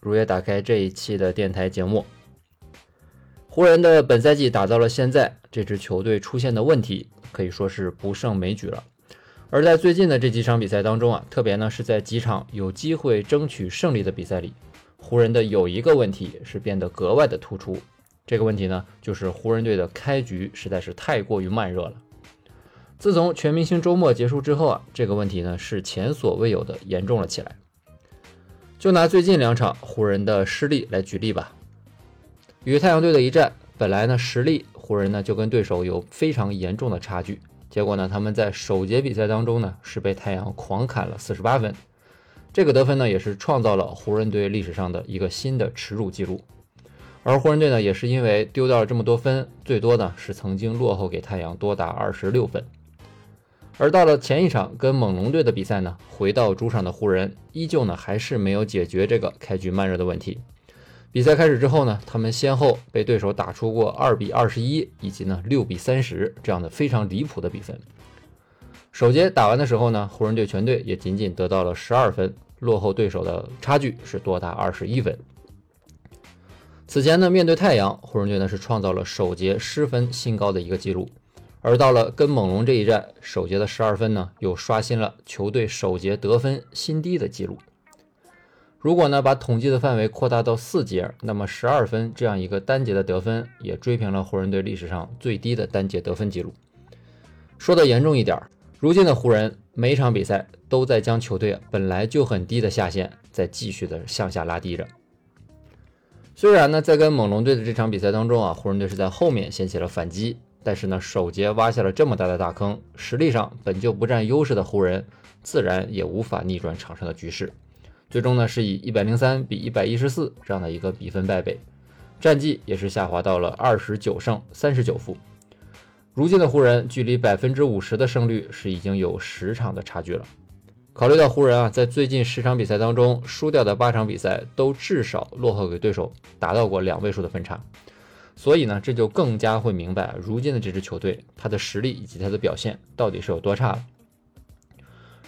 如约打开这一期的电台节目。湖人的本赛季打到了现在，这支球队出现的问题可以说是不胜枚举了。而在最近的这几场比赛当中啊，特别呢是在几场有机会争取胜利的比赛里，湖人的有一个问题是变得格外的突出。这个问题呢，就是湖人队的开局实在是太过于慢热了。自从全明星周末结束之后啊，这个问题呢是前所未有的严重了起来。就拿最近两场湖人的失利来举例吧。与太阳队的一战，本来呢实力湖人呢就跟对手有非常严重的差距，结果呢他们在首节比赛当中呢是被太阳狂砍了四十八分，这个得分呢也是创造了湖人队历史上的一个新的耻辱记录。而湖人队呢也是因为丢掉了这么多分，最多呢是曾经落后给太阳多达二十六分。而到了前一场跟猛龙队的比赛呢，回到主场的湖人依旧呢还是没有解决这个开局慢热的问题。比赛开始之后呢，他们先后被对手打出过二比二十一以及呢六比三十这样的非常离谱的比分。首节打完的时候呢，湖人队全队也仅仅得到了十二分，落后对手的差距是多达二十一分。此前呢，面对太阳，湖人队呢是创造了首节失分新高的一个记录。而到了跟猛龙这一战，首节的十二分呢，又刷新了球队首节得分新低的记录。如果呢把统计的范围扩大到四节，那么十二分这样一个单节的得分，也追平了湖人队历史上最低的单节得分记录。说的严重一点，如今的湖人每场比赛都在将球队本来就很低的下限，在继续的向下拉低着。虽然呢，在跟猛龙队的这场比赛当中啊，湖人队是在后面掀起了反击。但是呢，首节挖下了这么大的大坑，实力上本就不占优势的湖人，自然也无法逆转场上的局势。最终呢，是以一百零三比一百一十四这样的一个比分败北，战绩也是下滑到了二十九胜三十九负。如今的湖人距离百分之五十的胜率是已经有十场的差距了。考虑到湖人啊，在最近十场比赛当中输掉的八场比赛都至少落后给对手达到过两位数的分差。所以呢，这就更加会明白，如今的这支球队，他的实力以及他的表现到底是有多差了。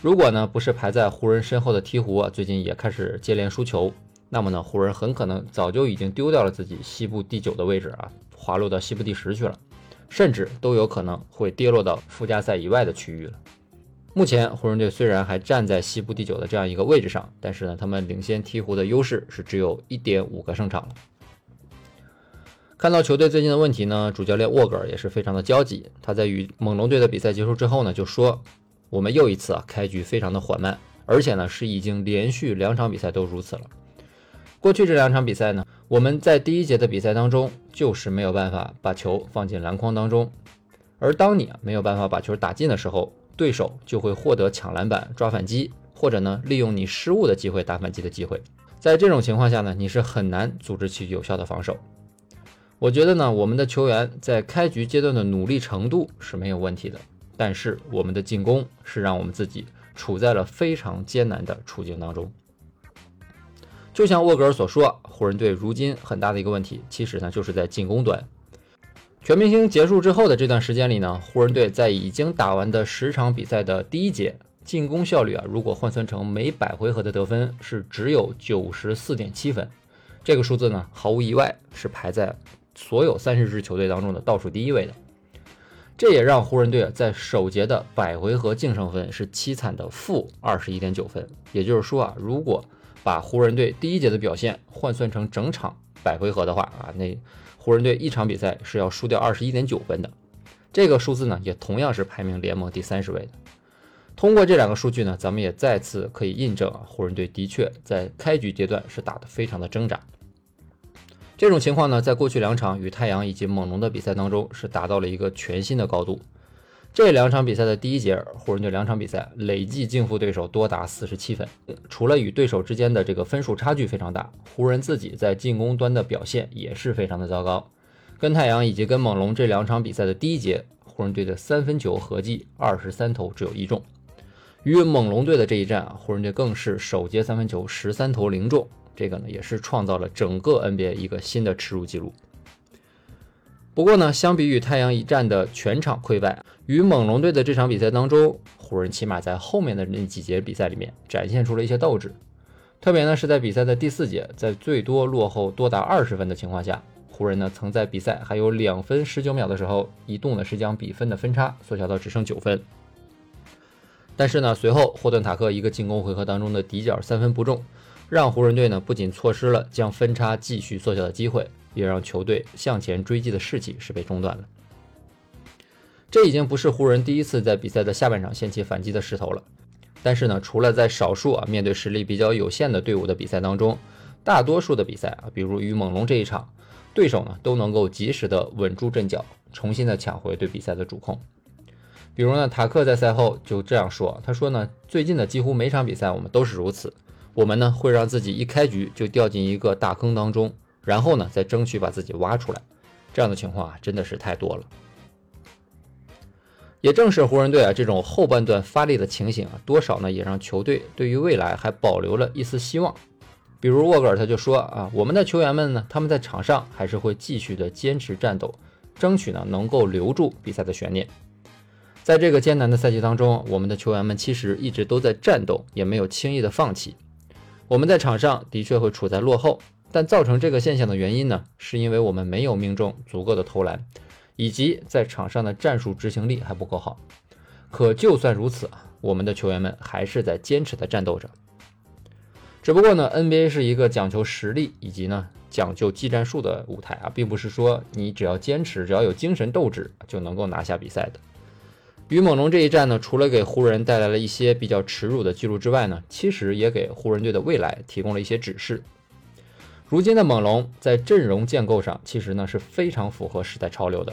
如果呢，不是排在湖人身后的鹈鹕啊，最近也开始接连输球，那么呢，湖人很可能早就已经丢掉了自己西部第九的位置啊，滑落到西部第十去了，甚至都有可能会跌落到附加赛以外的区域了。目前，湖人队虽然还站在西部第九的这样一个位置上，但是呢，他们领先鹈鹕的优势是只有一点五个胜场了。看到球队最近的问题呢，主教练沃格尔也是非常的焦急。他在与猛龙队的比赛结束之后呢，就说：“我们又一次啊，开局非常的缓慢，而且呢是已经连续两场比赛都如此了。过去这两场比赛呢，我们在第一节的比赛当中就是没有办法把球放进篮筐当中，而当你啊没有办法把球打进的时候，对手就会获得抢篮板、抓反击，或者呢利用你失误的机会打反击的机会。在这种情况下呢，你是很难组织起有效的防守。”我觉得呢，我们的球员在开局阶段的努力程度是没有问题的，但是我们的进攻是让我们自己处在了非常艰难的处境当中。就像沃格尔所说，湖人队如今很大的一个问题，其实呢就是在进攻端。全明星结束之后的这段时间里呢，湖人队在已经打完的十场比赛的第一节，进攻效率啊，如果换算成每百回合的得分是只有九十四点七分，这个数字呢，毫无意外是排在。所有三十支球队当中的倒数第一位的，这也让湖人队在首节的百回合净胜分是凄惨的负二十一点九分。也就是说啊，如果把湖人队第一节的表现换算成整场百回合的话啊，那湖人队一场比赛是要输掉二十一点九分的。这个数字呢，也同样是排名联盟第三十位的。通过这两个数据呢，咱们也再次可以印证啊，湖人队的确在开局阶段是打得非常的挣扎。这种情况呢，在过去两场与太阳以及猛龙的比赛当中是达到了一个全新的高度。这两场比赛的第一节，湖人队两场比赛累计净负对手多达四十七分。除了与对手之间的这个分数差距非常大，湖人自己在进攻端的表现也是非常的糟糕。跟太阳以及跟猛龙这两场比赛的第一节，湖人队的三分球合计二十三投只有一中。与猛龙队的这一战啊，湖人队更是首节三分球十三投零中，这个呢也是创造了整个 NBA 一个新的耻辱记录。不过呢，相比于太阳一战的全场溃败，与猛龙队的这场比赛当中，湖人起码在后面的那几节比赛里面展现出了一些斗志。特别呢是在比赛的第四节，在最多落后多达二十分的情况下，湖人呢曾在比赛还有两分十九秒的时候，一度呢是将比分的分差缩小到只剩九分。但是呢，随后霍顿塔克一个进攻回合当中的底角三分不中，让湖人队呢不仅错失了将分差继续缩小的机会。也让球队向前追击的士气是被中断了。这已经不是湖人第一次在比赛的下半场掀起反击的势头了。但是呢，除了在少数啊面对实力比较有限的队伍的比赛当中，大多数的比赛啊，比如与猛龙这一场，对手呢都能够及时的稳住阵脚，重新的抢回对比赛的主控。比如呢，塔克在赛后就这样说：“他说呢，最近的几乎每场比赛我们都是如此，我们呢会让自己一开局就掉进一个大坑当中。”然后呢，再争取把自己挖出来，这样的情况啊，真的是太多了。也正是湖人队啊这种后半段发力的情形啊，多少呢也让球队对于未来还保留了一丝希望。比如沃格尔他就说啊，我们的球员们呢，他们在场上还是会继续的坚持战斗，争取呢能够留住比赛的悬念。在这个艰难的赛季当中，我们的球员们其实一直都在战斗，也没有轻易的放弃。我们在场上的确会处在落后。但造成这个现象的原因呢，是因为我们没有命中足够的投篮，以及在场上的战术执行力还不够好。可就算如此啊，我们的球员们还是在坚持的战斗着。只不过呢，NBA 是一个讲求实力以及呢讲究技战术的舞台啊，并不是说你只要坚持，只要有精神斗志就能够拿下比赛的。与猛龙这一战呢，除了给湖人带来了一些比较耻辱的记录之外呢，其实也给湖人队的未来提供了一些指示。如今的猛龙在阵容建构上，其实呢是非常符合时代潮流的。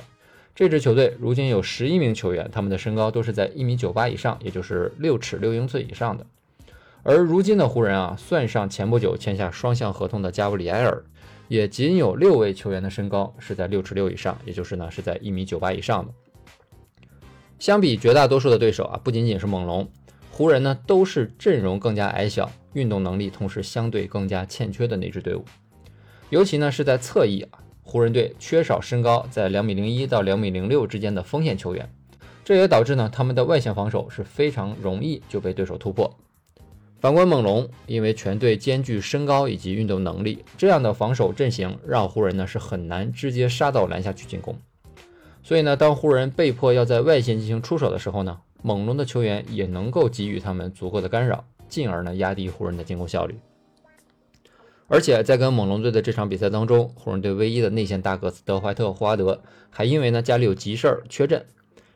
这支球队如今有十一名球员，他们的身高都是在一米九八以上，也就是六尺六英寸以上的。而如今的湖人啊，算上前不久签下双向合同的加布里埃尔，也仅有六位球员的身高是在六尺六以上，也就是呢是在一米九八以上的。相比绝大多数的对手啊，不仅仅是猛龙，湖人呢都是阵容更加矮小，运动能力同时相对更加欠缺的那支队伍。尤其呢是在侧翼啊，湖人队缺少身高在两米零一到两米零六之间的锋线球员，这也导致呢他们的外线防守是非常容易就被对手突破。反观猛龙，因为全队兼具身高以及运动能力，这样的防守阵型让湖人呢是很难直接杀到篮下去进攻。所以呢，当湖人被迫要在外线进行出手的时候呢，猛龙的球员也能够给予他们足够的干扰，进而呢压低湖人的进攻效率。而且在跟猛龙队的这场比赛当中，湖人队唯一的内线大个子德怀特·霍华德还因为呢家里有急事儿缺阵，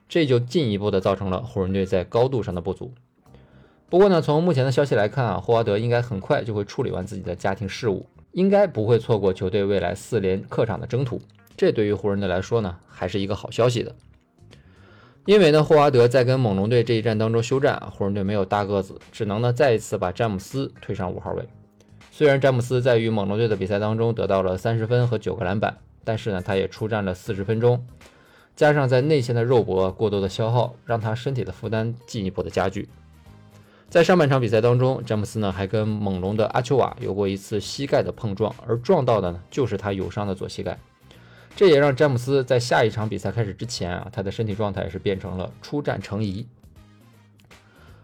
这就进一步的造成了湖人队在高度上的不足。不过呢，从目前的消息来看啊，霍华德应该很快就会处理完自己的家庭事务，应该不会错过球队未来四连客场的征途。这对于湖人队来说呢，还是一个好消息的。因为呢，霍华德在跟猛龙队这一战当中休战啊，湖人队没有大个子，只能呢再一次把詹姆斯推上五号位。虽然詹姆斯在与猛龙队的比赛当中得到了三十分和九个篮板，但是呢，他也出战了四十分钟，加上在内线的肉搏过多的消耗，让他身体的负担进一步的加剧。在上半场比赛当中，詹姆斯呢还跟猛龙的阿丘瓦有过一次膝盖的碰撞，而撞到的呢就是他有伤的左膝盖，这也让詹姆斯在下一场比赛开始之前啊，他的身体状态是变成了出战成疑。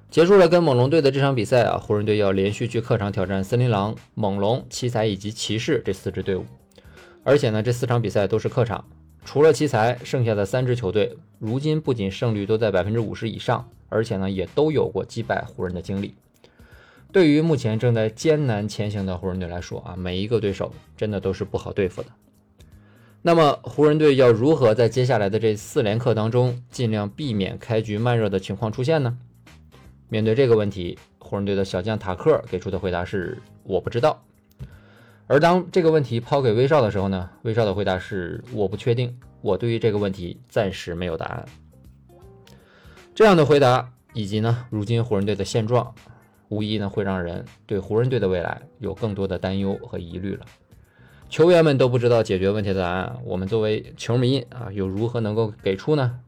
结束了跟猛龙队的这场比赛啊，湖人队要连续去客场挑战森林狼、猛龙、奇才以及骑士这四支队伍，而且呢，这四场比赛都是客场。除了奇才，剩下的三支球队如今不仅胜率都在百分之五十以上，而且呢，也都有过击败湖人的经历。对于目前正在艰难前行的湖人队来说啊，每一个对手真的都是不好对付的。那么，湖人队要如何在接下来的这四连客当中，尽量避免开局慢热的情况出现呢？面对这个问题，湖人队的小将塔克给出的回答是我不知道。而当这个问题抛给威少的时候呢，威少的回答是我不确定，我对于这个问题暂时没有答案。这样的回答以及呢，如今湖人队的现状，无疑呢会让人对湖人队的未来有更多的担忧和疑虑了。球员们都不知道解决问题的答案，我们作为球迷啊，又如何能够给出呢？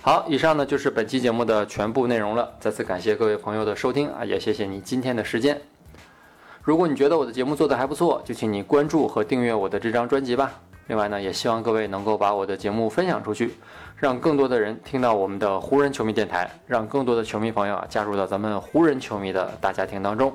好，以上呢就是本期节目的全部内容了。再次感谢各位朋友的收听啊，也谢谢你今天的时间。如果你觉得我的节目做得还不错，就请你关注和订阅我的这张专辑吧。另外呢，也希望各位能够把我的节目分享出去，让更多的人听到我们的湖人球迷电台，让更多的球迷朋友啊加入到咱们湖人球迷的大家庭当中。